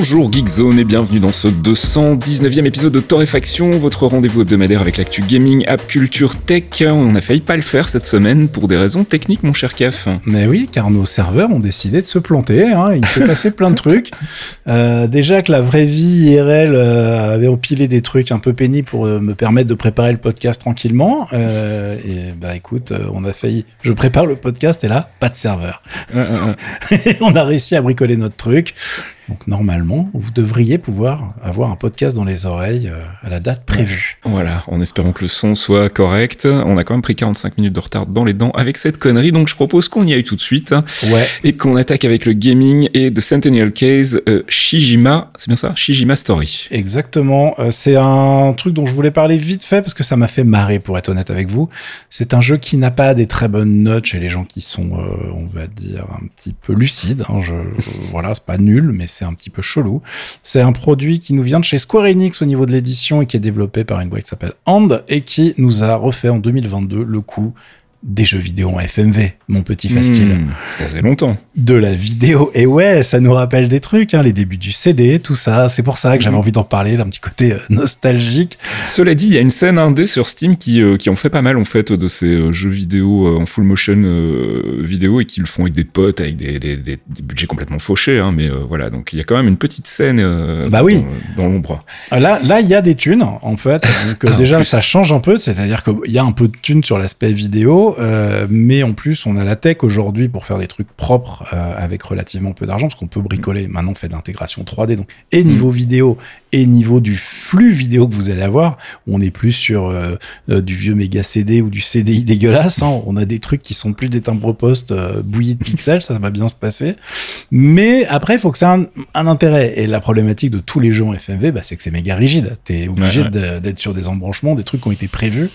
Bonjour Geekzone et bienvenue dans ce 219e épisode de Torréfaction, votre rendez-vous hebdomadaire avec l'actu gaming, app, culture, tech. On a failli pas le faire cette semaine pour des raisons techniques, mon cher Caf. Mais oui, car nos serveurs ont décidé de se planter. Hein. Il s'est passé plein de trucs. Euh, déjà que la vraie vie IRL euh, avait empilé des trucs un peu pénibles pour euh, me permettre de préparer le podcast tranquillement. Et bah écoute, on a failli. Je prépare le podcast et là, pas de serveur. on a réussi à bricoler notre truc. Donc normalement, vous devriez pouvoir avoir un podcast dans les oreilles euh, à la date prévue. Voilà, en espérant que le son soit correct. On a quand même pris 45 minutes de retard dans les dents avec cette connerie, donc je propose qu'on y aille tout de suite. Ouais. Et qu'on attaque avec le gaming et The Centennial Case euh, Shijima, c'est bien ça Shijima Story. Exactement. Euh, c'est un truc dont je voulais parler vite fait parce que ça m'a fait marrer, pour être honnête avec vous. C'est un jeu qui n'a pas des très bonnes notes chez les gens qui sont, euh, on va dire, un petit peu lucides. Hein. Je, voilà, c'est pas nul, mais c'est un petit peu chelou. C'est un produit qui nous vient de chez Square Enix au niveau de l'édition et qui est développé par une boîte qui s'appelle Hand et qui nous a refait en 2022 le coup des jeux vidéo en FMV, mon petit Fastil. Hmm, ça faisait longtemps. De la vidéo. Et ouais, ça nous rappelle des trucs, hein, les débuts du CD, tout ça. C'est pour ça que j'avais Mhm. envie d'en parler, d'un petit côté euh, nostalgique. Cela dit, il y a une scène indé sur Steam qui, euh, qui en fait pas mal en fait de ces euh, jeux vidéo en full motion euh, vidéo et qui le font avec des potes, avec des, des, des, des budgets complètement fauchés. Hein, mais euh, voilà, donc il y a quand même une petite scène Bah oui. dans, dans l'ombre. Là, là, il y a des thunes, en fait. Donc, Ah, déjà, ça change un peu. C'est-à-dire qu'il y a un peu de thunes sur l'aspect vidéo. Euh, mais en plus, on a la tech aujourd'hui pour faire des trucs propres euh, avec relativement peu d'argent, parce qu'on peut bricoler. Maintenant, on fait de l'intégration 3D. Donc, et niveau vidéo, et niveau du flux vidéo que vous allez avoir, on n'est plus sur euh, du vieux méga CD ou du CDI dégueulasse. hein. On a des trucs qui sont plus des timbres postes bouillis de pixels, ça va bien se passer. Mais après, il faut que ça ait un, un intérêt. Et la problématique de tous les jeux en FMV, bah, c'est que c'est méga rigide. T'es obligé Ouais, ouais. de- d'être sur des embranchements, des trucs qui ont été prévus.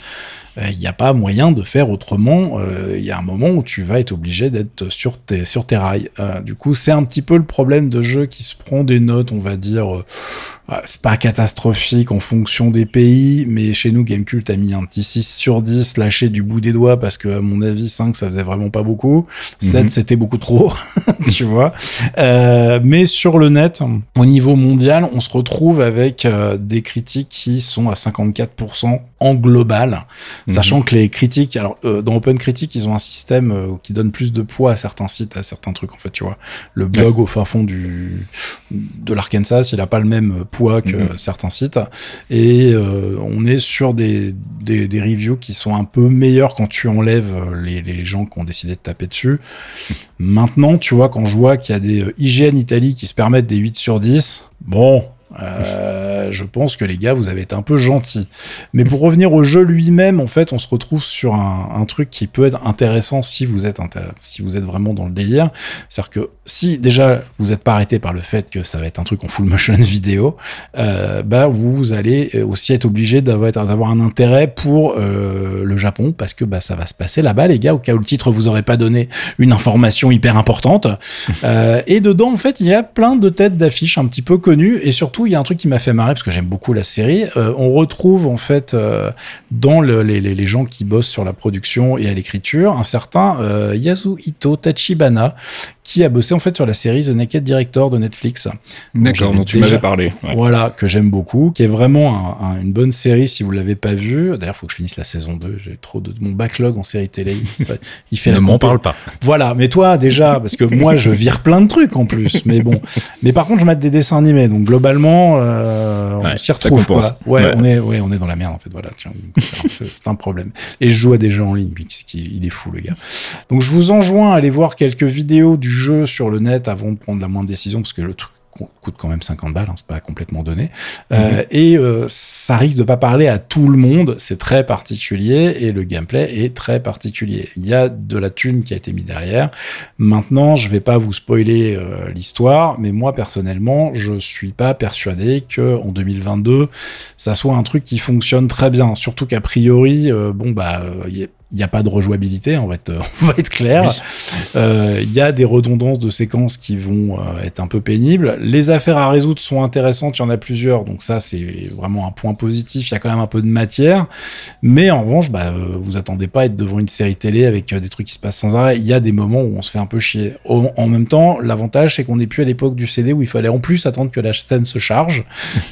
Il n'y a pas moyen de faire autrement. Il y a un moment où tu vas être obligé d'être sur tes, sur tes rails. Euh, du coup, c'est un petit peu le problème de jeu qui se prend des notes, on va dire. C'est pas catastrophique en fonction des pays, mais chez nous, Gamecult a mis un petit 6 sur 10 lâché du bout des doigts parce que, à mon avis, 5, ça faisait vraiment pas beaucoup. 7, Mhm. c'était beaucoup trop, tu vois. Euh, mais sur le net, au niveau mondial, on se retrouve avec euh, des critiques qui sont à 54% en global. Sachant que les critiques, alors euh, dans Open Critique, ils ont un système qui donne plus de poids à certains sites, à certains trucs en fait, tu vois. Le blog au fin fond du de l'Arkansas, il a pas le même poids que Mhm. certains sites, et euh, on est sur des, des des reviews qui sont un peu meilleurs quand tu enlèves euh, les les gens qui ont décidé de taper dessus. Maintenant, tu vois, quand je vois qu'il y a des euh, IGN Italie qui se permettent des 8 sur 10, bon. Euh, je pense que les gars, vous avez été un peu gentils. Mais pour revenir au jeu lui-même, en fait, on se retrouve sur un, truc qui peut être intéressant si vous êtes si vous êtes vraiment dans le délire. C'est-à-dire que si déjà vous n'êtes pas arrêté par le fait que ça va être un truc en full motion vidéo, euh, bah vous allez aussi être obligé d'avoir d'avoir un intérêt pour euh, le Japon parce que bah ça va se passer là-bas, les gars. Au cas où le titre vous aurait pas donné une information hyper importante. Euh, et dedans, en fait, il y a plein de têtes d'affiches un petit peu connues. Et surtout, il y a un truc qui m'a fait marrer parce que j'aime beaucoup la série. Euh, on retrouve en fait euh, dans le- les, gens qui bossent sur la production et à l'écriture un certain euh, Yasuhito Tachibana qui a bossé en fait sur la série The Naked Director de Netflix. D'accord, dont tu m'avais parlé. ouais. Voilà, que j'aime beaucoup, qui est vraiment un- un- une bonne série si vous l'avez pas vue. D'ailleurs, faut que je finisse la saison 2. J'ai trop de mon backlog en série télé. Ça- il fait Ne m'en parle pas. voilà, mais toi déjà, parce que moi je vire plein de trucs en plus, mais bon. Mais par contre, je mate des dessins animés, donc globalement, euh, Ouais, on s'y retrouve. quoi. Ouais, Ouais. on est, ouais, on est dans la merde en fait. Voilà, c'est un problème. Et je joue à des jeux en ligne, il est fou le gars. Donc je vous enjoins à aller voir quelques vidéos du jeu sur le net avant de prendre la moindre décision, parce que le truc coûte quand même 50 balles, hein, c'est pas complètement donné. Euh, mhm. et euh, ça risque de pas parler à tout le monde, c'est très particulier et le gameplay est très particulier. Il y a de la thune qui a été mis derrière. Maintenant, je vais pas vous spoiler euh, l'histoire, mais moi personnellement, je suis pas persuadé que en 2022, ça soit un truc qui fonctionne très bien. Surtout qu'a priori, bon bah, il n'y a pas de rejouabilité, on va être, on va être clair. Euh, il y a des redondances de séquences qui vont euh, être un peu pénibles. Les affaires à résoudre sont intéressantes, il y en a plusieurs, donc ça c'est vraiment un point positif. Il y a quand même un peu de matière, mais en revanche, bah, euh, vous attendez pas à être devant une série télé avec des trucs qui se passent sans arrêt. Il y a des moments où on se fait un peu chier. en même temps, l'avantage c'est qu'on n'est plus à l'époque du CD où il fallait en plus attendre que la scène se charge.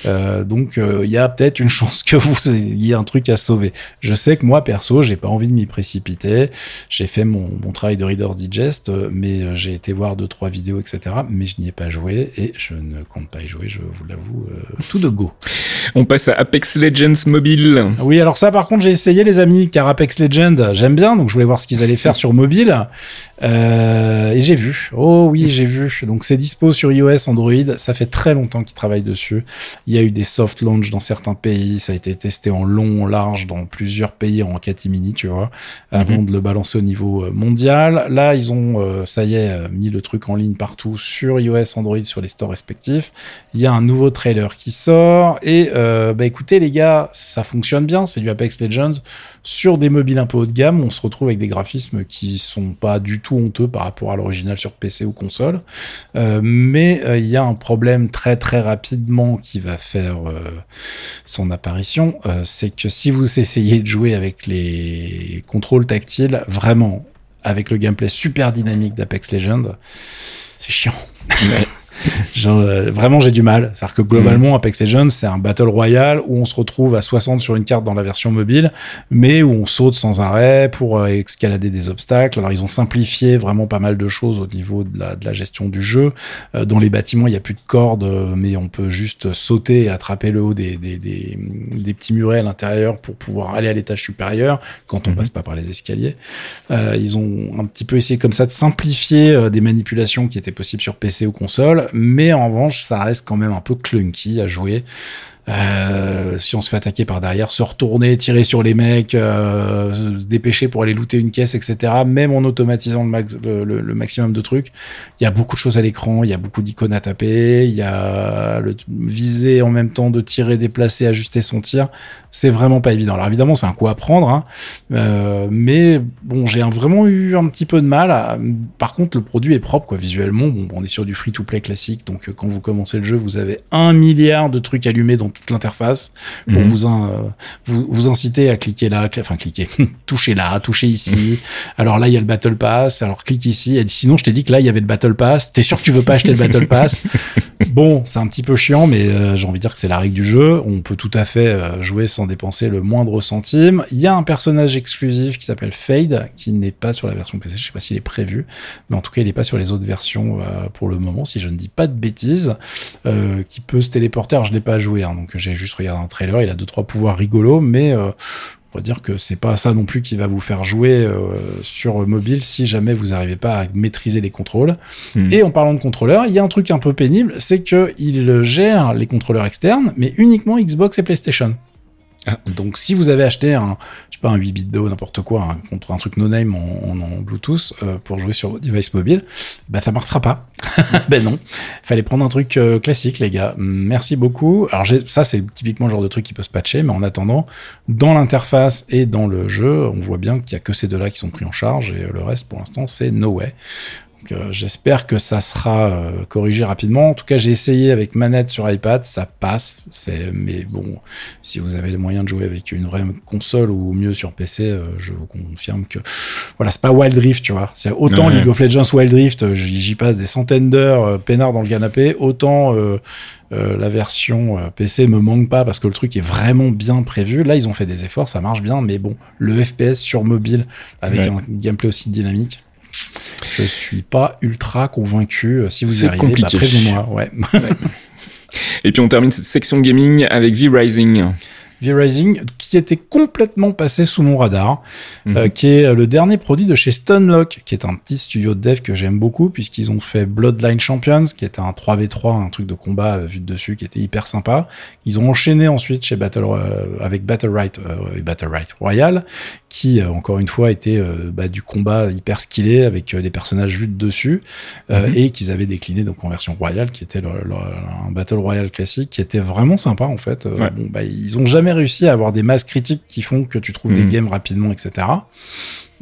donc il y a peut-être une chance que vous ayez un truc à sauver. Je sais que moi perso, j'ai pas envie de m'y précipité. J'ai fait mon, travail de Reader's Digest, euh, mais euh, j'ai été voir deux, trois vidéos, etc. Mais je n'y ai pas joué et je ne compte pas y jouer, je vous l'avoue, euh, tout de go. On passe à Apex Legends mobile. Oui, alors ça, par contre, j'ai essayé, les amis, car Apex Legends, j'aime bien, donc je voulais voir ce qu'ils allaient faire sur mobile. et j'ai vu. Oh oui, j'ai vu. Donc c'est dispo sur iOS, Android. Ça fait très longtemps qu'ils travaillent dessus. Il y a eu des soft launch dans certains pays. Ça a été testé en long, en large dans plusieurs pays en catimini, tu vois avant mhm. de le balancer au niveau euh, mondial. Là, ils ont, euh, ça y est, euh, mis le truc en ligne partout sur iOS, Android, sur les stores respectifs. Il y a un nouveau trailer qui sort et bah écoutez les gars, ça fonctionne bien, c'est du Apex Legends sur des mobiles un peu haut de gamme. On se retrouve avec des graphismes qui sont pas du tout honteux par rapport à l'original sur PC ou console, mais il y a un problème très très rapidement qui va faire son apparition, c'est que si vous essayez de jouer avec les contrôle tactile, vraiment, avec le gameplay super dynamique d'Apex Legends, c'est chiant. Euh, vraiment, j'ai du mal. C'est-à-dire que globalement, mm. Apex Legends, c'est un battle royale où on se retrouve à 60 sur une carte dans la version mobile, mais où on saute sans arrêt pour euh, escalader des obstacles. Alors, ils ont simplifié vraiment pas mal de choses au niveau de la, de la gestion du jeu. Euh, dans les bâtiments, il n'y a plus de cordes, mais on peut juste sauter et attraper le haut des, des, des, des petits murets à l'intérieur pour pouvoir aller à l'étage supérieur quand on mm-hmm. passe pas par les escaliers. ils ont un petit peu essayé comme ça de simplifier des manipulations qui étaient possibles sur PC ou console mais en revanche, ça reste quand même un peu clunky à jouer. Euh, si on se fait attaquer par derrière, se retourner, tirer sur les mecs, euh, se dépêcher pour aller looter une caisse, etc. Même en automatisant le, le, maximum de trucs, il y a beaucoup de choses à l'écran, il y a beaucoup d'icônes à taper, il y a le viser en même temps de tirer, déplacer, ajuster son tir. C'est vraiment pas évident. Alors évidemment, c'est un coup à prendre, hein, euh, mais bon, j'ai vraiment eu un petit peu de mal. Par contre, le produit est propre, quoi, visuellement. Bon, on est sur du free-to-play classique, donc quand vous commencez le jeu, vous avez un milliard de trucs allumés dans toute l'interface pour mhm. vous, vous, vous inciter à cliquer là, enfin cliquer, toucher là, toucher ici. alors là, il y a le Battle Pass, alors clique ici. Et sinon, je t'ai dit que là, il y avait le Battle Pass. T'es sûr que tu veux pas acheter le Battle Pass? Bon, c'est un petit peu chiant, mais euh, j'ai envie de dire que c'est la règle du jeu. On peut tout à fait euh, jouer sans dépenser le moindre centime. Il y a un personnage exclusif qui s'appelle Fade, qui n'est pas sur la version PC. Je sais pas s'il est prévu, mais en tout cas, il n'est pas sur les autres versions euh, pour le moment, si je ne dis pas de bêtises, qui peut se téléporter. Alors, je l'ai pas joué, hein, donc j'ai juste regardé un trailer. Il a deux trois pouvoirs rigolos, mais on va dire que c'est pas ça non plus qui va vous faire jouer sur mobile si jamais vous n'arrivez pas à maîtriser les contrôles. Hmm. Et en parlant de contrôleurs, il y a un truc un peu pénible, c'est que il gère les contrôleurs externes, mais uniquement Xbox et PlayStation. Ah. Donc si vous avez acheté un, je sais pas, un 8 bits d'eau, n'importe quoi, contre un truc no-name en, Bluetooth euh, pour jouer sur votre device mobile, bah ça marchera pas. ben non, fallait prendre un truc euh, classique les gars. Merci beaucoup. Alors ça c'est typiquement le genre de truc qui peut se patcher, mais en attendant, dans l'interface et dans le jeu, on voit bien qu'il y a que ces deux-là qui sont pris en charge et le reste pour l'instant c'est no way. Euh, j'espère que ça sera euh, corrigé rapidement. En tout cas, j'ai essayé avec manette sur iPad, ça passe. Mais bon, si vous avez les moyens de jouer avec une vraie console ou mieux sur PC, euh, je vous confirme que voilà, c'est pas Wild Rift, tu vois. C'est autant League of Legends Wild Rift, j'y passe des centaines d'heures peinard dans le canapé, autant la version PC me manque pas parce que le truc est vraiment bien prévu. Là, ils ont fait des efforts, ça marche bien, mais bon, le FPS sur mobile avec un gameplay aussi dynamique je suis pas ultra convaincu. Euh, si vous y arrivez, bah, prévenez-moi. Ouais. Et puis on termine cette section gaming avec V-Rising. V-Rising, qui était complètement passé sous mon radar, Mhm. euh, qui est le dernier produit de chez Stunlock, qui est un petit studio de dev que j'aime beaucoup, puisqu'ils ont fait Bloodline Champions, qui était un 3v3, un truc de combat euh, vu de dessus, qui était hyper sympa. Ils ont enchaîné ensuite chez Battle, euh, avec Battle Right, euh, et Battle Right Royal, qui, euh, encore une fois, était euh, bah, du combat hyper skillé, avec euh, des personnages vus de dessus, euh, Mhm. et qu'ils avaient décliné donc en version royale, qui était le- le- un Battle Royale classique, qui était vraiment sympa, en fait. Euh, Ouais. bon, bah, ils ont jamais réussi à avoir des masses critiques qui font que tu trouves des Mhm. games rapidement, etc.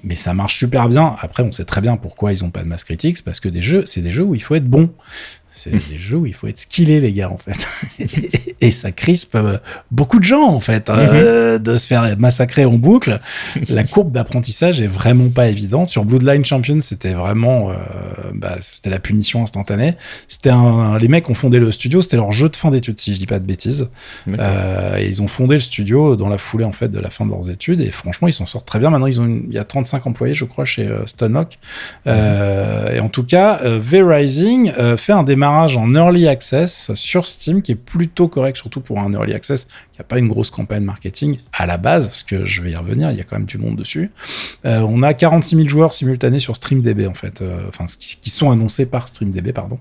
Mais ça marche super bien. Après, on sait très bien pourquoi ils ont pas de masse critique, c'est parce que des jeux, c'est des jeux où il faut être bon. C'est des jeux où il faut être skillé, les gars, en fait. et ça crispe euh, beaucoup de gens, en fait, euh, de se faire massacrer en boucle. La courbe d'apprentissage est vraiment pas évidente. Sur Bloodline Champion, c'était vraiment, euh, bah, c'était la punition instantanée. C'était les mecs ont fondé le studio, c'était leur jeu de fin d'études, si je dis pas de bêtises. Euh, et ils ont fondé le studio dans la foulée en fait de la fin de leurs études et franchement ils s'en sortent très bien. Maintenant ils ont une- il y a 35 employés je crois chez Stunlock. Euh, et en tout cas, V-Rising fait un démarrage en early access sur Steam qui est plutôt correct surtout pour un early access qui a pas une grosse campagne marketing à la base parce que je vais y revenir, il y a quand même du monde dessus. Euh, on a 46 000 joueurs simultanés sur StreamDB en fait, euh, enfin qui, qui sont annoncés par StreamDB pardon.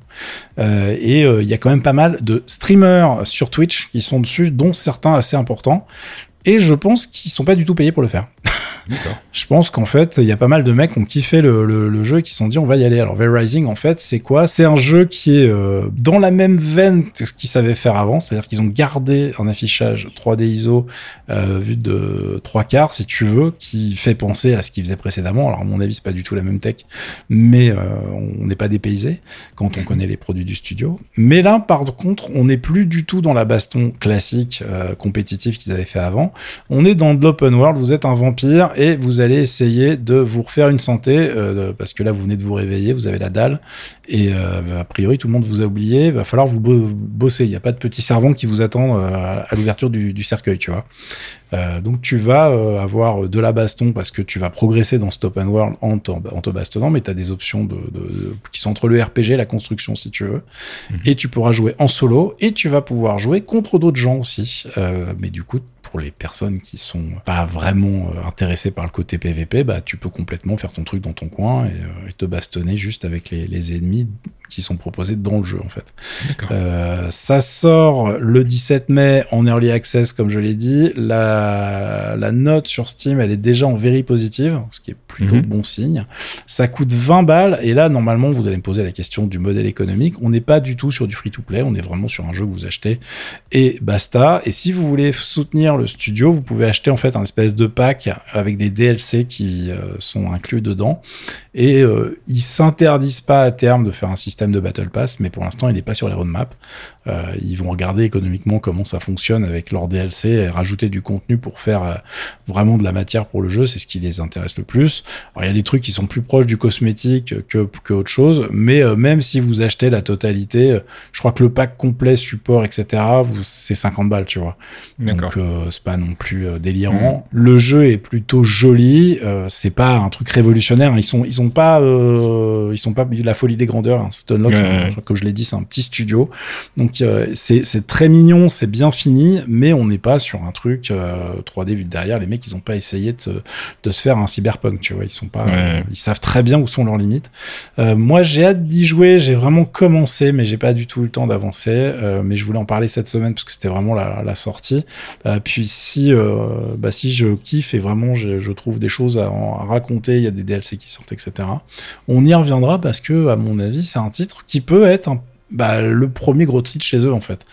Euh, et il y a quand même pas mal de streamers sur Twitch qui sont dessus, dont certains assez importants. Et je pense qu'ils sont pas du tout payés pour le faire. Je pense qu'en fait, il y a pas mal de mecs qui ont kiffé le, le, le jeu et qui se sont dit on va y aller. Alors, V-Rising, en fait, c'est quoi? C'est un jeu qui est euh, dans la même veine que ce qu'ils savaient faire avant, c'est-à-dire qu'ils ont gardé un affichage 3D ISO euh, vu de trois quarts, si tu veux, qui fait penser à ce qu'ils faisaient précédemment. Alors, à mon avis, c'est pas du tout la même tech, mais euh, on n'est pas dépaysé quand on connaît les produits du studio. Mais là, par contre, on n'est plus du tout dans la baston classique compétitive qu'ils avaient fait avant. On est dans de l'open world, vous êtes un vampire et vous allez essayer de vous refaire une santé, euh, parce que là vous venez de vous réveiller, vous avez la dalle, et euh, a priori tout le monde vous a oublié, il va falloir vous bo- bosser, il n'y a pas de petit servant qui vous attend euh, à l'ouverture du cercueil, tu vois. Euh, donc tu vas euh, avoir de la baston parce que tu vas progresser dans cet open world en, te- en te bastonnant, mais tu as des options de, de- de- qui sont entre le RPG et la construction si tu veux. Et tu pourras jouer en solo et tu vas pouvoir jouer contre d'autres gens aussi. Euh, mais du coup, pour les personnes qui sont pas vraiment euh, intéressées par le côté PVP, bah tu peux complètement faire ton truc dans ton coin et, euh, et te bastonner juste avec les, les ennemis qui sont proposés dans le jeu en fait. Euh, ça sort le 17 mai en early access, comme je l'ai dit. La, la note sur Steam, elle est déjà en very positive, ce qui est plutôt Mhm. bon signe. Ça coûte 20 balles, et là, normalement, vous allez me poser la question du modèle économique. On n'est pas du tout sur du free-to-play, on est vraiment sur un jeu que vous achetez et basta. Et si vous voulez soutenir le studio, vous pouvez acheter en fait un espèce de pack avec des DLC qui euh, sont inclus dedans. Et euh, ils s'interdisent pas à terme de faire un système de Battle Pass, mais pour l'instant, il n'est pas sur les roadmaps. Euh, ils vont regarder économiquement comment ça fonctionne avec leur DLC et rajouter du contenu pour faire euh, vraiment de la matière pour le jeu. C'est ce qui les intéresse le plus. Alors, il y a des trucs qui sont plus proches du cosmétique que, que autre chose, mais euh, même si vous achetez la totalité, je crois que le pack complet, support, etc., c'est 50 balles, tu vois. Donc c'est pas non plus délirant. Le jeu est plutôt joli. c'est pas un truc révolutionnaire. Ils sont ils sont pas euh, ils sont pas la folie des grandeurs. Hein. Ouais. comme je l'ai dit, c'est un petit studio. Donc euh, c'est très mignon, c'est bien fini, mais on n'est pas sur un truc euh, 3D vu de derrière. Les mecs ils ont pas essayé de, se- de se faire un cyberpunk. Tu vois, ils sont pas Ouais. euh, ils savent très bien où sont leurs limites. Euh, moi, j'ai hâte d'y jouer. J'ai vraiment commencé, mais j'ai pas du tout eu le temps d'avancer. Euh, mais je voulais en parler cette semaine parce que c'était vraiment la, la sortie. Euh, puis si, euh, bah, si je kiffe et vraiment je, je trouve des choses à, à raconter, il y a des DLC qui sortent, etc. On y reviendra parce que, à mon avis, c'est un qui peut être un- bah, le premier gros titre chez eux en fait.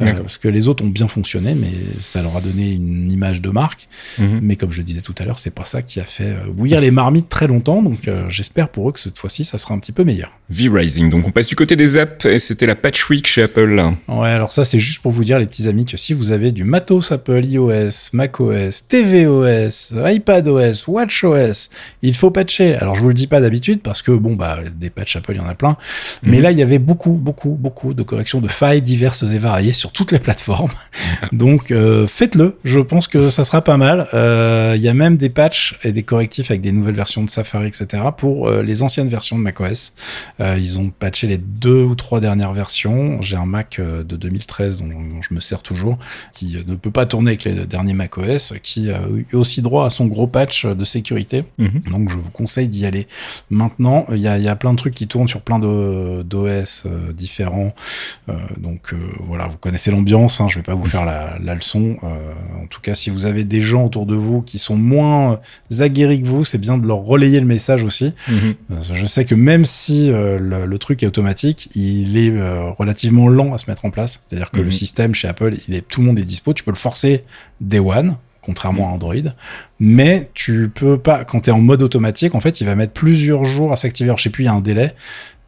Euh, parce que les autres ont bien fonctionné, mais ça leur a donné une image de marque. Mhm. Mais comme je disais tout à l'heure, c'est pas ça qui a fait euh, bouillir les marmites très longtemps. Donc euh, j'espère pour eux que cette fois-ci, ça sera un petit peu meilleur. V-Rising. Donc on passe du côté des apps et c'était la Patch Week chez Apple. Ouais, alors ça, c'est juste pour vous dire, les petits amis, que si vous avez du matos Apple iOS, macOS, tvOS, iPadOS, watchOS, il faut patcher. Alors, je vous le dis pas d'habitude parce que, bon, bah, des patchs Apple, il y en a plein. Mais Mhm. là, il y avait beaucoup, beaucoup beaucoup, beaucoup de corrections de failles diverses et variées sur toutes les plateformes. Donc euh, faites-le, je pense que ça sera pas mal. Euh, il y a même des patchs et des correctifs avec des nouvelles versions de Safari, etc. pour euh, les anciennes versions de macOS. ils ont patché les deux ou trois dernières versions. J'ai un Mac de 2013 dont, je me sers toujours, qui ne peut pas tourner avec les derniers macOS, qui a eu aussi droit à son gros patch de sécurité. Mhm. Donc je vous conseille d'y aller maintenant. Il y a, y a, plein de trucs qui tournent sur plein d'OS différents. Donc voilà, vous connaissez l'ambiance. Hein, je vais pas vous faire la, la leçon. en tout cas, si vous avez des gens autour de vous qui sont moins aguerris que vous, c'est bien de leur relayer le message aussi. Mhm. Je sais que même si euh, le, truc est automatique, il est euh, relativement lent à se mettre en place. C'est-à-dire que le mhm. système chez Apple, il est, tout le monde est dispo. Tu peux le forcer day one, contrairement à Android. Mais tu peux pas, quand tu es en mode automatique, en fait, il va mettre plusieurs jours à s'activer. je sais plus, il y a un délai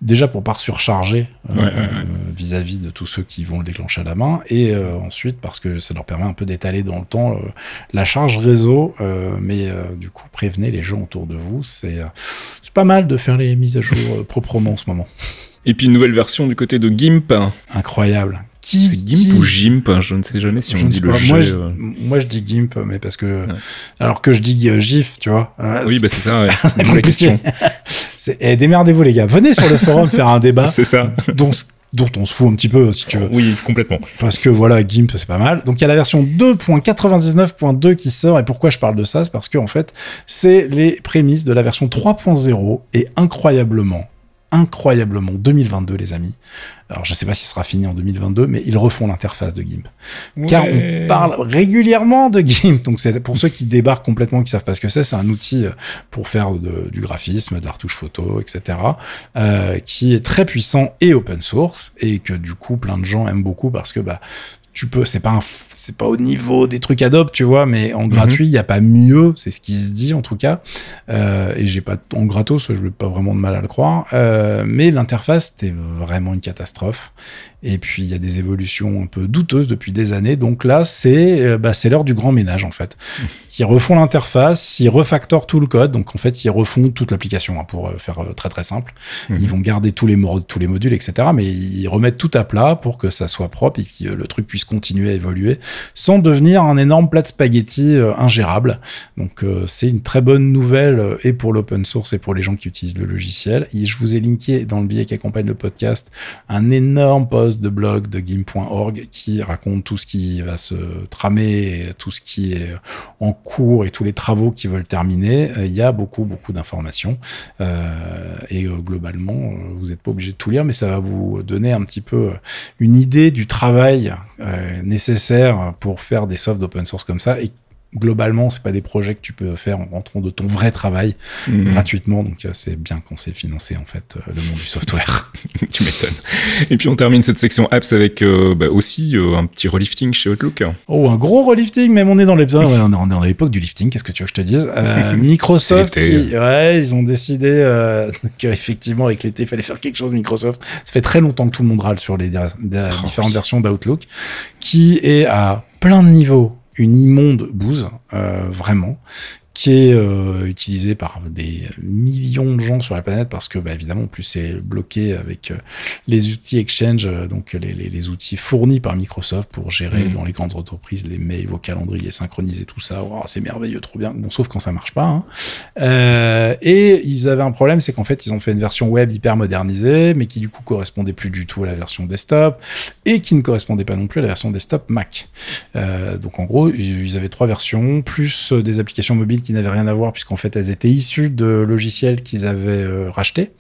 déjà pour pas surcharger euh, vis-à-vis de tous ceux qui vont le déclencher à la main, et euh, ensuite parce que ça leur permet un peu d'étaler dans le temps euh, la charge réseau, mais du coup prévenez les gens autour de vous, c'est pas mal de faire les mises à jour proprement en ce moment. Et puis une nouvelle version du côté de GIMP. Incroyable. C'est GIMP ou GIMP hein, Je ne sais jamais si on dit le Moi, je, moi, je dis GIMP, mais parce que. Alors que je dis GIF, tu vois. oui, bah c'est ça, ouais. la question. Eh, démerdez-vous, les gars. Venez sur le forum faire un débat. C'est ça. dont, dont on se fout un petit peu, si tu veux. Oui, complètement. Parce que voilà, GIMP, c'est pas mal. Donc il y a la version 2.99.2 qui sort. Et pourquoi je parle de ça? C'est parce que, en fait, c'est les prémices de la version 3.0. Et incroyablement, incroyablement 2022, les amis. Alors, je sais pas si ce sera fini en 2022, mais ils refont l'interface de GIMP. Car on parle régulièrement de GIMP. Donc, c'est pour ceux qui débarquent complètement, qui savent pas ce que c'est, c'est un outil euh, pour faire du graphisme, de la retouche photo, etc., euh, qui est très puissant et open source et que du coup, plein de gens aiment beaucoup parce que bah tu peux, c'est pas un, c'est pas au niveau des trucs Adobe, tu vois, mais en gratuit, il y a pas mieux, c'est ce qui se dit en tout cas. Euh, et j'ai pas en gratos, je n'ai pas vraiment de mal à le croire. Euh, mais l'interface, c'était vraiment une catastrophe. Et puis il y a des évolutions un peu douteuses depuis des années. Donc là, c'est euh, bah, c'est l'heure du grand ménage en fait. Ils refont l'interface, ils refactorent tout le code. Donc en fait, ils refont toute l'application hein, pour euh, faire euh, très très simple. Mhm. Ils vont garder tous les, tous les modules, etc. Mais ils remettent tout à plat pour que ça soit propre et que le truc puisse continuer à évoluer sans devenir un énorme plat de spaghetti ingérable. Donc c'est une très bonne nouvelle et pour l'open source et pour les gens qui utilisent le logiciel. Et je vous ai linké dans le billet qui accompagne le podcast un énorme post de blog de Gim.org qui raconte tout ce qui va se tramer, tout ce qui est en cours et tous les travaux qui veulent terminer. Euh, il y a beaucoup, beaucoup d'informations. Euh, et euh, globalement, vous n'êtes pas obligé de tout lire, mais ça va vous donner un petit peu une idée du travail nécessaire pour faire des softs d'open source comme ça et globalement, c'est pas des projets que tu peux faire en rentrant de ton vrai travail mhm. gratuitement. Donc, euh, c'est bien qu'on s'est financé, en fait, euh, le monde du software. tu m'étonnes. Et puis, on termine cette section apps avec euh, bah, aussi un petit relifting chez Outlook. Oh, un gros relifting, même on est dans l'épisode, on est dans l'époque du lifting, qu'est-ce que tu veux que je te dise? Microsoft, ouais, ils ont décidé qu'effectivement, avec l'été, il fallait faire quelque chose, Microsoft. Ça fait très longtemps que tout le monde râle sur les oh, différentes versions d'Outlook, qui est à plein de niveaux une immonde bouse, euh, vraiment, qui est euh, utilisé par des millions de gens sur la planète parce que, bah, évidemment, en plus, c'est bloqué avec euh, les outils Exchange, euh, donc les, les, les, outils fournis par Microsoft pour gérer mhm. dans les grandes entreprises les mails, vos calendriers, synchroniser tout ça. Oh, c'est merveilleux, trop bien. Bon, sauf quand ça marche pas. Hein. Et ils avaient un problème, c'est qu'en fait, ils ont fait une version web hyper modernisée, mais qui du coup correspondait plus du tout à la version desktop et qui ne correspondait pas non plus à la version desktop Mac. Donc en gros, ils avaient trois versions, plus des applications mobiles qui n'avaient rien à voir puisqu'en fait elles étaient issues de logiciels qu'ils avaient euh, rachetés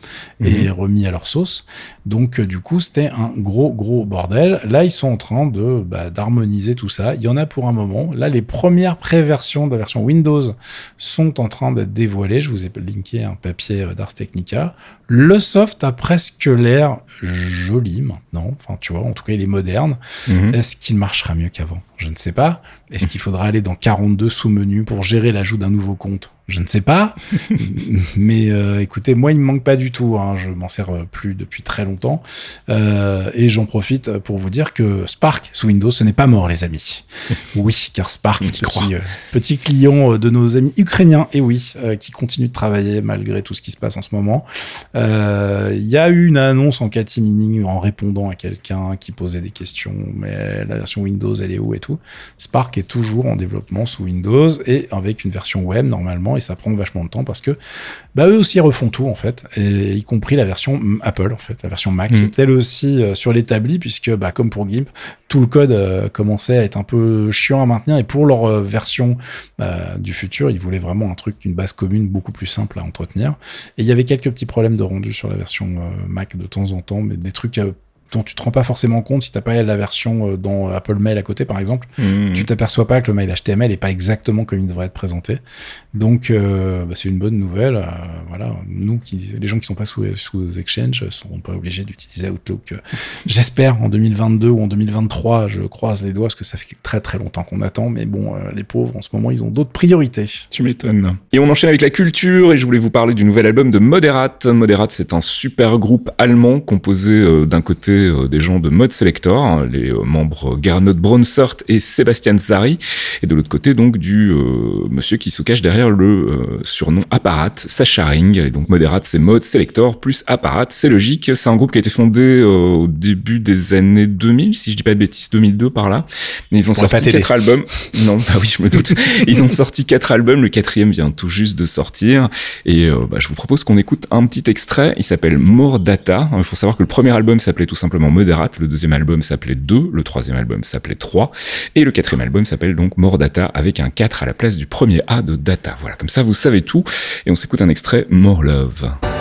et mhm. remis à leur sauce. Donc euh, du coup c'était un gros gros bordel. Là ils sont en train de bah, d'harmoniser tout ça. Il y en a pour un moment. Là les premières pré-versions de la version Windows sont en train d'être dévoilées. Je vous ai linké un papier euh, d'Ars Technica. Le soft a presque l'air joli maintenant. Enfin tu vois, en tout cas il est moderne. Mhm. Est-ce qu'il marchera mieux qu'avant? Je ne sais pas. Est-ce qu'il faudra aller dans 42 sous-menus pour gérer l'ajout d'un nouveau compte? Je ne sais pas. Mais euh, écoutez, moi, il me manque pas du tout. Hein. Je m'en sers euh, plus depuis très longtemps. Euh, et j'en profite pour vous dire que Spark sous Windows, ce n'est pas mort, les amis. Oui, car Spark, petit, petit, client de nos amis ukrainiens, et oui, qui continue de travailler malgré tout ce qui se passe en ce moment. Il y a eu une annonce en catimini en répondant à quelqu'un qui posait des questions, mais la version Windows, elle est où et tout. Spark est toujours en développement sous Windows et avec une version web normalement et ça prend vachement de temps parce que bah eux aussi refont tout en fait et y compris la version Apple en fait la version Mac mm. elle aussi euh, sur l'établi puisque bah comme pour GIMP tout le code euh, commençait à être un peu chiant à maintenir et pour leur euh, version bah, du futur ils voulaient vraiment un truc une base commune beaucoup plus simple à entretenir et il y avait quelques petits problèmes de rendu sur la version Mac de temps en temps mais des trucs dont tu te rends pas forcément compte si t'as pas la version euh, dans Apple Mail à côté par exemple. Mmh. tu t'aperçois pas que le mail HTML est pas exactement comme il devrait être présenté. Donc euh, bah, c'est une bonne nouvelle euh, voilà. Nous qui les gens qui sont pas sous, sous Exchange seront pas obligés d'utiliser Outlook. J'espère en 2022 ou en 2023 je croise les doigts parce que ça fait très très longtemps qu'on attend. Mais bon les pauvres en ce moment ils ont d'autres priorités. Tu m'étonnes. Et on enchaîne avec la culture et je voulais vous parler du nouvel album de Moderate. Moderate c'est un super groupe allemand composé d'un côté euh, des gens de Mode Selector, hein, les euh, membres Gernot Bronsert et Sébastien Zari, et de l'autre côté donc du euh, monsieur qui se cache derrière le surnom Apparat, Sacha Ring. Et donc Moderate c'est Mode Selector plus Apparat, c'est logique. C'est un groupe qui a été fondé au début des années 2000, si je dis pas de bêtises, 2002 par là. ils ont sorti quatre albums. Non, bah oui, je me doute. ils ont sorti quatre albums, le quatrième vient tout juste de sortir. Et bah, je vous propose qu'on écoute un petit extrait. Il s'appelle More Data. Il faut savoir que le premier album s'appelait tout simplement Moderate. Le deuxième album s'appelait 2, le troisième album s'appelait 3, et le quatrième album s'appelle donc More Data avec un 4 à la place du premier A de Data. Voilà, comme ça vous savez tout, et on s'écoute un extrait More Love.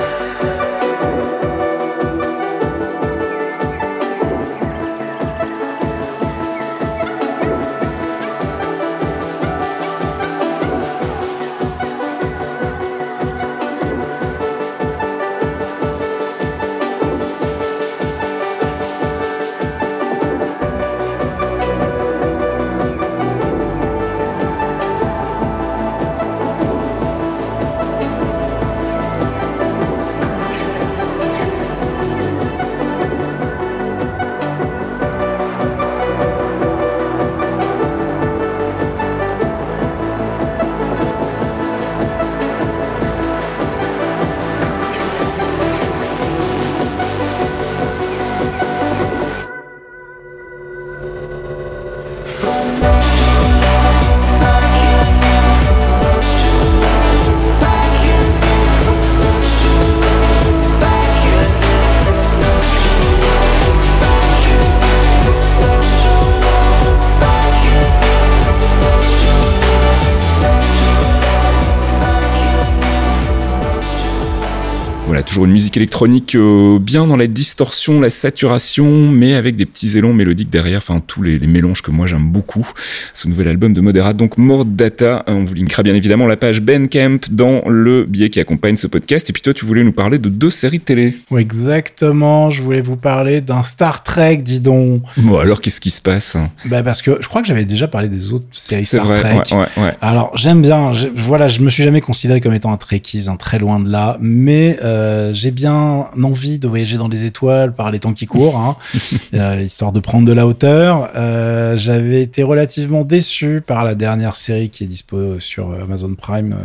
Toujours une musique électronique euh, bien dans la distorsion, la saturation, mais avec des petits élans mélodiques derrière, enfin tous les, mélanges que moi j'aime beaucoup. Ce nouvel album de Moderat, donc More Data, on vous linkera bien évidemment la page Ben Camp dans le biais qui accompagne ce podcast. Et puis toi, tu voulais nous parler de deux séries de télé. exactement, je voulais vous parler d'un Star Trek, dis donc. Bon, alors qu'est-ce qui se passe bah Parce que je crois que j'avais déjà parlé des autres séries Star vrai, Trek. Ouais, ouais, ouais. Alors j'aime bien, je, voilà, je me suis jamais considéré comme étant un Trekkies, un très loin de là, mais euh, euh, j'ai bien envie de voyager dans les étoiles par les temps qui courent, hein, euh, histoire de prendre de la hauteur. Euh, j'avais été relativement déçu par la dernière série qui est dispo sur Amazon Prime,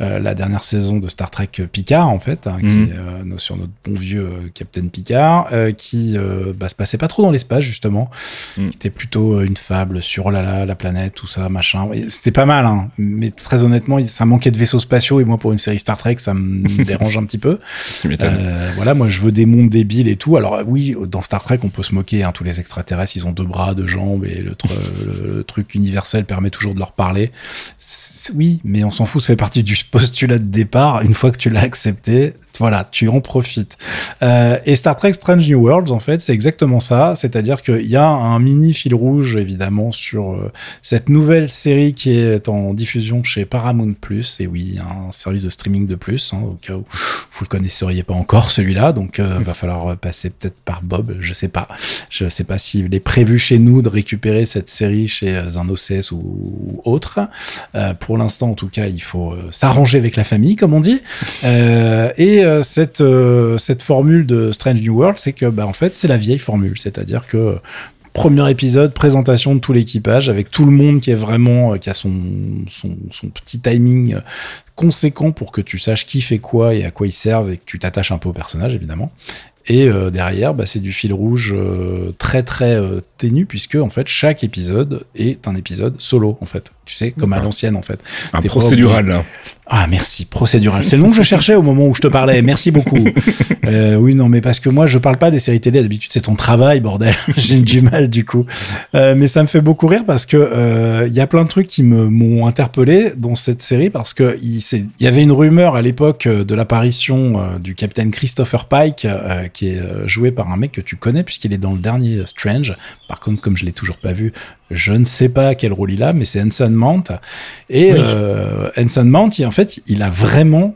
la dernière saison de Star Trek Picard en fait, hein, qui est sur notre bon vieux Captain Picard, qui bah, se passait pas trop dans l'espace justement, mhm. qui était plutôt une fable sur la, la planète, tout ça, machin. C'était pas mal, hein, mais très honnêtement, ça manquait de vaisseaux spatiaux et moi pour une série Star Trek, ça me dérange un petit peu. Euh, voilà, moi je veux des mondes débiles et tout. Alors oui, dans Star Trek, on peut se moquer. Hein, tous les extraterrestres, ils ont deux bras, deux jambes et le, le truc universel permet toujours de leur parler. Oui, mais on s'en fout. Ça fait partie du postulat de départ. Une fois que tu l'as accepté, voilà, tu en profites. Euh, et Star Trek Strange New Worlds, en fait, c'est exactement ça. C'est-à-dire qu'il y a un mini fil rouge, évidemment, sur euh, cette nouvelle série qui est en diffusion chez Paramount Plus. Et oui, un service de streaming de plus, hein, au cas où vous le connaissez connaisseriez pas encore celui-là, donc euh, va falloir passer peut-être par Bob, je sais pas. Je sais pas s'il est prévu chez nous de récupérer cette série chez un OCS ou, autre. pour l'instant, en tout cas, il faut s'arranger avec la famille, comme on dit. et cette cette formule de Strange New World, c'est que bah en fait, c'est la vieille formule, c'est-à-dire que premier épisode, présentation de tout l'équipage avec tout le monde qui est vraiment, qui a son, son, son petit timing conséquent pour que tu saches qui fait quoi et à quoi ils servent et que tu t'attaches un peu au personnage évidemment. Et euh, derrière, bah, c'est du fil rouge euh, très très euh, ténu puisque en fait chaque épisode est un épisode solo en fait. Tu sais, comme à l'ancienne en fait. Un procédural. Ah merci, procédural. C'est le nom que je cherchais au moment où je te parlais. Merci beaucoup. euh, oui non mais parce que moi je parle pas des séries télé. D'habitude c'est ton travail bordel. J'ai du mal du coup. Euh, mais ça me fait beaucoup rire parce que euh, il y a plein de trucs qui me m'ont interpellé dans cette série parce que il, y avait une rumeur à l'époque euh, de l'apparition du capitaine Christopher Pike qui est joué par un mec que tu connais puisqu'il est dans le dernier Strange. Par contre comme je l'ai toujours pas vu, je ne sais pas quel rôle il a, mais c'est Ensign Mount. Et euh, Ensign Mount, il, en fait, il a vraiment,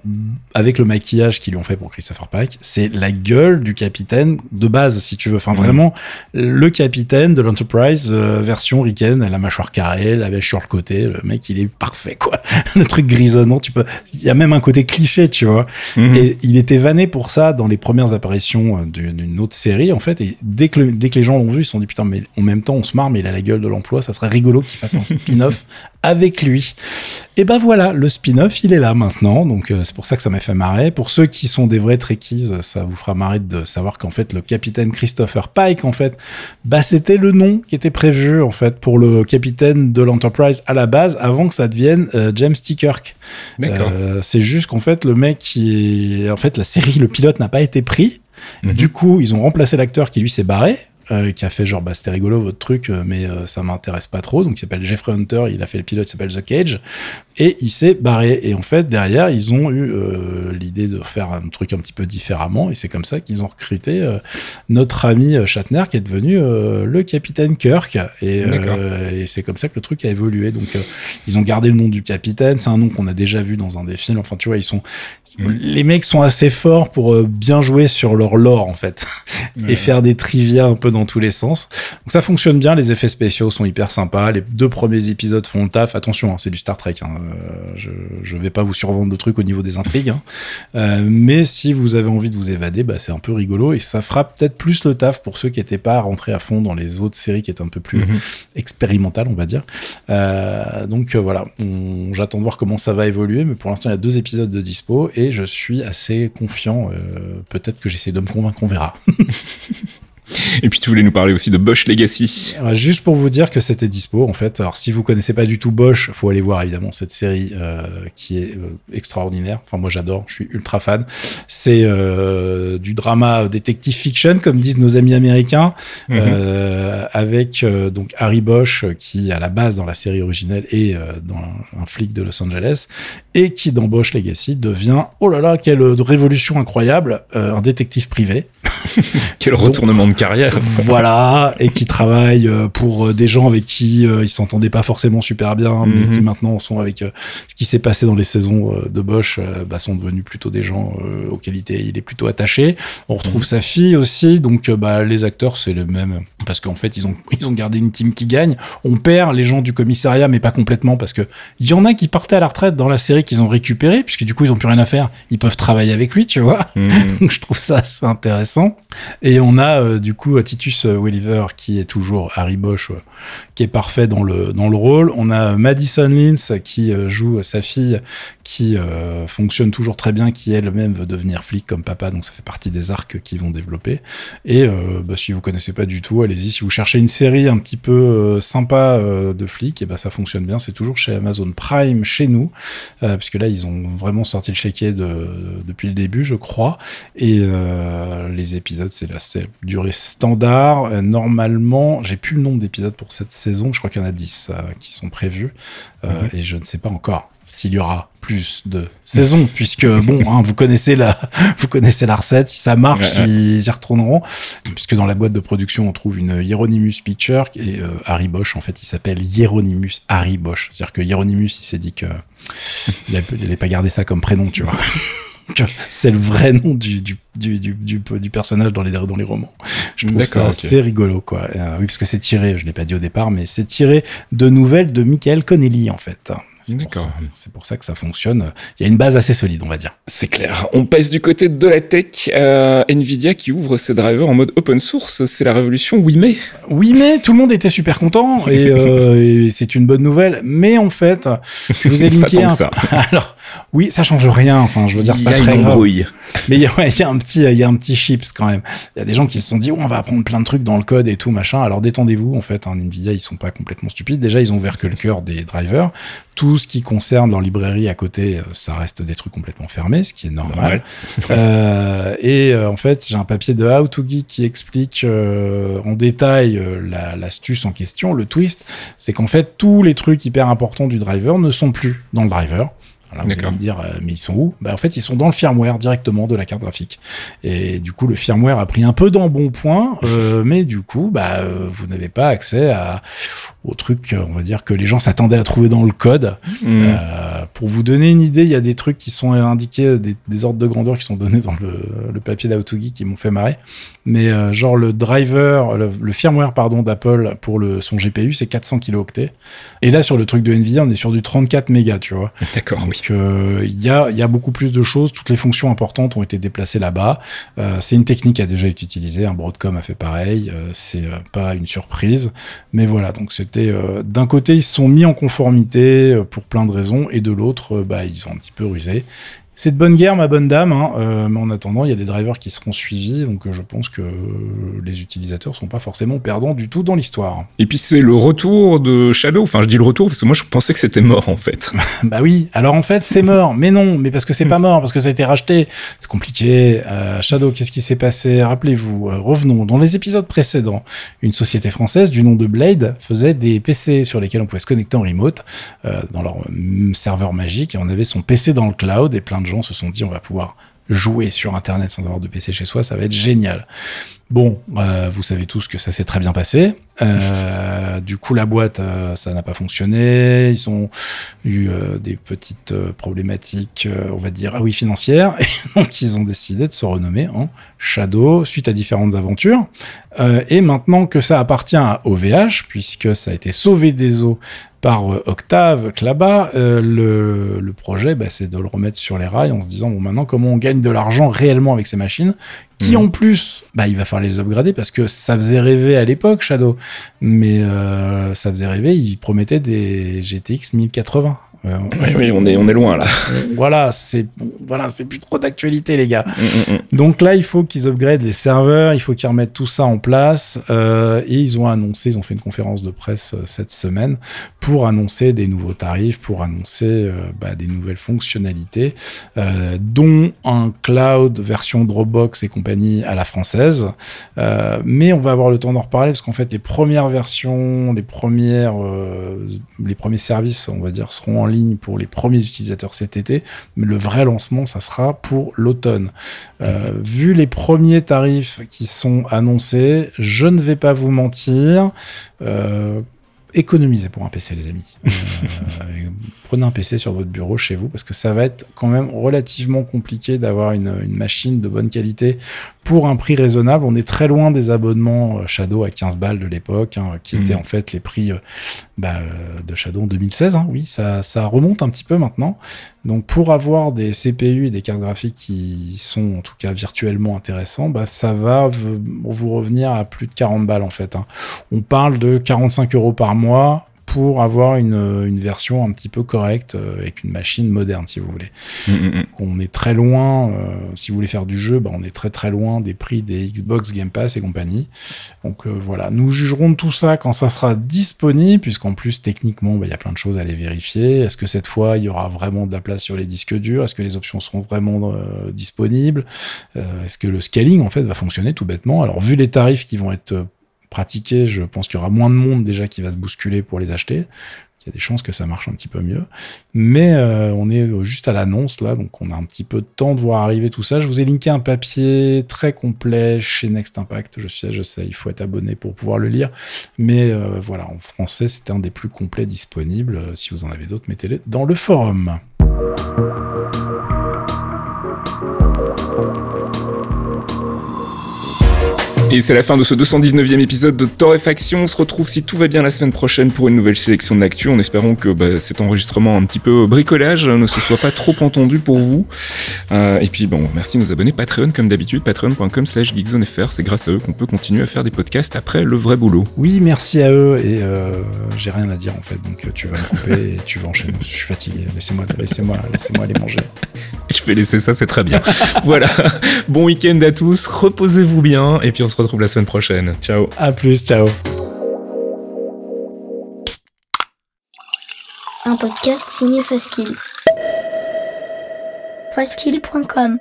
avec le maquillage qu'ils lui ont fait pour Christopher Pike, c'est la gueule du capitaine de base, si tu veux. Enfin, vraiment, le capitaine de l'Enterprise euh, version Riken, la mâchoire carrée, la mèche sur le côté. Le mec, il est parfait, quoi. le truc grisonnant, tu peux. Il y a même un côté cliché, tu vois. Mhm. Et il était vanné pour ça dans les premières apparitions euh, d'une autre série, en fait. Et dès que, dès que les gens l'ont vu, ils se sont dit putain, mais en même temps, on se marre, mais il a la gueule de l'emploi ça serait rigolo qu'il fasse un spin-off avec lui. Et ben voilà, le spin-off, il est là maintenant, donc euh, c'est pour ça que ça m'a fait marrer. Pour ceux qui sont des vrais trekkies, ça vous fera marrer de savoir qu'en fait le capitaine Christopher Pike, en fait, bah c'était le nom qui était prévu en fait pour le capitaine de l'Enterprise à la base, avant que ça devienne euh, James T. Kirk. Euh, c'est juste qu'en fait le mec qui est, en fait la série, le pilote n'a pas été pris. Mhm. Du coup, ils ont remplacé l'acteur qui lui s'est barré. Euh, qui a fait genre bah c'était rigolo votre truc euh, mais euh, ça m'intéresse pas trop. Donc il s'appelle Jeffrey Hunter il a fait le pilote il s'appelle The Cage et il s'est barré. Et en fait derrière ils ont eu l'idée de faire un truc un petit peu différemment et c'est comme ça qu'ils ont recruté notre ami Shatner qui est devenu le capitaine Kirk. Et, et c'est comme ça que le truc a évolué. Donc ils ont gardé le nom du capitaine. C'est un nom qu'on a déjà vu dans un des films. Enfin tu vois ils sont mm. les mecs sont assez forts pour bien jouer sur leur lore en fait et faire des trivia un peu dans tous les sens. Donc ça fonctionne bien, les effets spéciaux sont hyper sympas, les deux premiers épisodes font le taf. Attention, hein, c'est du Star Trek, hein. Euh, je, je vais pas vous survendre de trucs au niveau des intrigues, hein. euh, mais si vous avez envie de vous évader, bah, c'est un peu rigolo et ça fera peut-être plus le taf pour ceux qui n'étaient pas rentrés à fond dans les autres séries qui étaient un peu plus mhm. expérimentales, on va dire. Euh, donc voilà, j'attends de voir comment ça va évoluer, mais pour l'instant il y a deux épisodes de dispo et je suis assez confiant. peut-être que j'essaie de me convaincre, on verra. Et puis tu voulais nous parler aussi de Bosch Legacy. Juste pour vous dire que c'était dispo en fait. Alors si vous connaissez pas du tout Bosch, faut aller voir évidemment cette série euh, qui est euh, extraordinaire. Enfin moi j'adore, je suis ultra fan. C'est euh, du drama detective fiction comme disent nos amis américains, mhm. avec donc Harry Bosch qui à la base dans la série originelle est dans un, un, flic de Los Angeles et qui dans Bosch Legacy devient oh là là quelle révolution incroyable un détective privé. Quel retournement de carrière. voilà, et qui travaille euh, pour euh, des gens avec qui euh, ils s'entendaient pas forcément super bien, mais qui mhm. maintenant sont avec ce qui s'est passé dans les saisons de Bosch, bah, sont devenus plutôt des gens auxquels il est plutôt attaché. On retrouve mhm. sa fille aussi, donc bah, les acteurs c'est le même, parce qu'en fait ils ont ils ont gardé une team qui gagne. On perd les gens du commissariat, mais pas complètement, parce que il y en a qui partaient à la retraite dans la série qu'ils ont récupéré, puisque du coup ils ont plus rien à faire, ils peuvent travailler avec lui, tu vois. Mhm. je trouve ça assez intéressant. Et on a euh, du coup Titus Welliver qui est toujours Harry Bosch, euh, qui est parfait dans le dans le rôle. On a Madison Lins qui euh, joue sa fille, qui fonctionne toujours très bien, qui elle-même veut devenir flic comme papa, donc ça fait partie des arcs qu'ils vont développer. Et bah, si vous connaissez pas du tout, allez-y. Si vous cherchez une série un petit peu sympa de flic, et ben ça fonctionne bien. C'est toujours chez Amazon Prime chez nous, puisque là ils ont vraiment sorti le chéquier de, depuis le début, je crois. Et les épisodes, c'est la durée standard. Euh, normalement, j'ai plus le nombre d'épisodes pour cette saison. Je crois qu'il y en a 10 euh, qui sont prévus. Euh, mhm. Et je ne sais pas encore s'il y aura plus de saisons, puisque bon, hein, vous connaissez la, vous connaissez la recette. Si ça marche, ils y retourneront, puisque dans la boîte de production, on trouve une Hieronymus Picture et Harry Bosch. En fait, il s'appelle Hieronymus Harry Bosch. C'est-à-dire que Hieronymus, il s'est dit que il n'allait pas garder ça comme prénom, tu vois. c'est le vrai nom du, du, du, du, du, personnage dans les, dans les romans. Je trouve ça assez rigolo, quoi. Euh, oui, parce que c'est tiré, je l'ai pas dit au départ, mais c'est tiré de nouvelles de Michael Connelly, en fait. D'accord. C'est pour ça que ça fonctionne. Il y a une base assez solide, on va dire. C'est clair. On passe du côté de la tech. Euh, Nvidia qui ouvre ses drivers en mode open source. C'est la révolution. Oui, mais. Oui, mais tout le monde était super content et, euh, c'est une bonne nouvelle. Mais en fait, je vous ai linké un. Ça. Alors, oui, ça change rien. Enfin, je veux dire, c'est pas très grave. Mais il y, a un petit, il y a un petit chips quand même. Il y a des gens qui se sont dit, oh, on va apprendre plein de trucs dans le code et tout machin. Alors détendez-vous. En fait, hein, Nvidia, ils sont pas complètement stupides. Déjà, ils ont ouvert que le cœur des drivers. Tout ce qui concerne leur librairie à côté, euh, ça reste des trucs complètement fermés, ce qui est normal. euh, et euh, en fait, j'ai un papier de How to Geek qui explique euh, en détail l'astuce en question, le twist, c'est qu'en fait tous les trucs hyper importants du driver ne sont plus dans le driver. Alors vous allez me dire, euh, mais ils sont où? Bah, En fait, ils sont dans le firmware directement de la carte graphique. Et du coup, le firmware a pris un peu d'embonpoint, euh, mais du coup, bah, euh, vous n'avez pas accès à, aux trucs, on va dire, que les gens s'attendaient à trouver dans le code. Mmh. Euh, pour vous donner une idée, il y a des trucs qui sont indiqués, des, des ordres de grandeur qui sont donnés dans le, le papier d'Autogeek qui m'ont fait marrer. Mais euh, genre le driver, le, firmware pardon d'Apple pour le son GPU, c'est 400 kilooctets. Et là sur le truc de Nvidia, on est sur du 34 mégas, tu vois. D'accord. Donc euh, il y a y a beaucoup plus de choses. Toutes les fonctions importantes ont été déplacées là-bas. C'est une technique qui a déjà été utilisée. Un Broadcom a fait pareil. c'est pas une surprise. Mais voilà. Donc c'était d'un côté ils se sont mis en conformité pour plein de raisons et de l'autre bah ils ont un petit peu rusé c'est de bonne guerre, ma bonne dame, hein, euh, mais en attendant, il y a des drivers qui seront suivis, donc euh, je pense que les utilisateurs sont pas forcément perdants du tout dans l'histoire. Et puis c'est le retour de Shadow, enfin je dis le retour parce que moi je pensais que c'était mort en fait. bah oui, alors en fait c'est mort, mais non, mais parce que c'est pas mort, parce que ça a été racheté, c'est compliqué. Euh, Shadow, qu'est-ce qui s'est passé? Rappelez-vous, revenons, dans les épisodes précédents, une société française du nom de Blade faisait des PC sur lesquels on pouvait se connecter en remote, dans leur serveur magique, et on avait son PC dans le cloud et plein de gens se sont dit on va pouvoir jouer sur Internet sans avoir de PC chez soi, ça va être génial. Bon, euh, vous savez tous que ça s'est très bien passé. Euh, du coup, la boîte, euh, ça n'a pas fonctionné. Ils ont eu des petites problématiques, on va dire, ah oui, financières. Et donc, ils ont décidé de se renommer en Shadow suite à différentes aventures. et maintenant que ça appartient à OVH, puisque ça a été sauvé des eaux par Octave Klaba, le, le, projet, bah, c'est de le remettre sur les rails en se disant, bon, maintenant, comment on gagne de l'argent réellement avec ces machines qui mhm. en plus, bah, il va falloir les upgrader parce que ça faisait rêver à l'époque Shadow, mais euh, ça faisait rêver, il promettait des GTX 1080 oui, oui, on est, on est loin là. voilà, c'est voilà, c'est plus trop d'actualité, les gars. Mm, mm, mm. Donc là, il faut qu'ils upgradent les serveurs, il faut qu'ils remettent tout ça en place. Euh, et ils ont annoncé, ils ont fait une conférence de presse euh, cette semaine pour annoncer des nouveaux tarifs, pour annoncer euh, bah, des nouvelles fonctionnalités, euh, dont un cloud version Dropbox et compagnie à la française. Euh, mais on va avoir le temps d'en reparler parce qu'en fait, les premières versions, les premières, les premiers services, on va dire, seront en ligne pour les premiers utilisateurs cet été, mais le vrai lancement, ça sera pour l'automne. Euh, vu les premiers tarifs qui sont annoncés, je ne vais pas vous mentir. Euh, économisez pour un PC, les amis. Euh, prenez un PC sur votre bureau chez vous parce que ça va être quand même relativement compliqué d'avoir une, une, machine de bonne qualité pour un prix raisonnable. On est très loin des abonnements euh, Shadow à 15 balles de l'époque, hein, qui étaient mmh. en fait les prix euh, bah, de Shadow en 2016. Hein. Oui, ça, ça remonte un petit peu maintenant. Donc pour avoir des CPU et des cartes graphiques qui sont en tout cas virtuellement intéressants, bah, ça va vous revenir à plus de 40 balles en fait. Hein. On parle de 45 euros par mois pour avoir une, une, version un petit peu correcte euh, avec une machine moderne, si vous voulez. Mm, mm, mm. On est très loin, euh, si vous voulez faire du jeu, bah, on est très très loin des prix des Xbox Game Pass et compagnie. Donc euh, voilà, nous jugerons de tout ça quand ça sera disponible, puisqu'en plus techniquement, bah, il y a plein de choses à aller vérifier. Est-ce que cette fois, il y aura vraiment de la place sur les disques durs? Est-ce que les options seront vraiment disponibles? Est-ce que le scaling en fait va fonctionner tout bêtement? Alors vu les tarifs qui vont être pratiquer, je pense qu'il y aura moins de monde déjà qui va se bousculer pour les acheter. Il y a des chances que ça marche un petit peu mieux. Mais euh, on est juste à l'annonce là, donc on a un petit peu de temps de voir arriver tout ça. Je vous ai linké un papier très complet chez Next Impact. Je sais, je sais, il faut être abonné pour pouvoir le lire. Mais euh, voilà, en français, c'était un des plus complets disponibles. Si vous en avez d'autres, mettez-les dans le forum. Et c'est la fin de ce 219e épisode de Torréfaction. On se retrouve si tout va bien la semaine prochaine pour une nouvelle sélection de l'actu en espérant que bah, cet enregistrement un petit peu bricolage ne se soit pas trop entendu pour vous. Euh, et puis bon, merci de nous abonner Patreon comme d'habitude, patreon.com slash geekzonefr. C'est grâce à eux qu'on peut continuer à faire des podcasts après le vrai boulot. Oui, merci à eux et euh, j'ai rien à dire en fait. Donc tu vas me couper et tu vas enchaîner. Je suis fatigué. Laissez-moi, laissez-moi, laissez-moi aller manger. Je vais laisser ça, c'est très bien. voilà. Bon week-end à tous. Reposez-vous bien et puis on se retrouve la semaine prochaine. Ciao. À plus, ciao. Un podcast signé Faskill. Faskill.com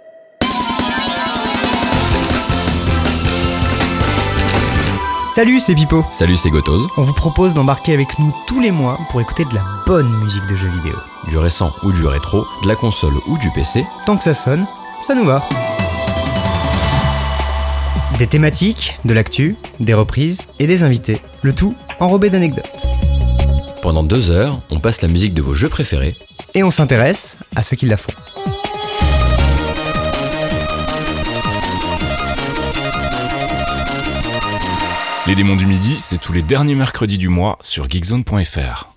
Salut, c'est Pipo. Salut, c'est Gotoz. On vous propose d'embarquer avec nous tous les mois pour écouter de la bonne musique de jeux vidéo. Du récent ou du rétro, de la console ou du PC. Tant que ça sonne, ça nous va. Des thématiques, de l'actu, des reprises et des invités. Le tout enrobé d'anecdotes. Pendant deux heures, on passe la musique de vos jeux préférés. Et on s'intéresse à ceux qui la font. Les démons du midi, c'est tous les derniers mercredis du mois sur geekzone.fr.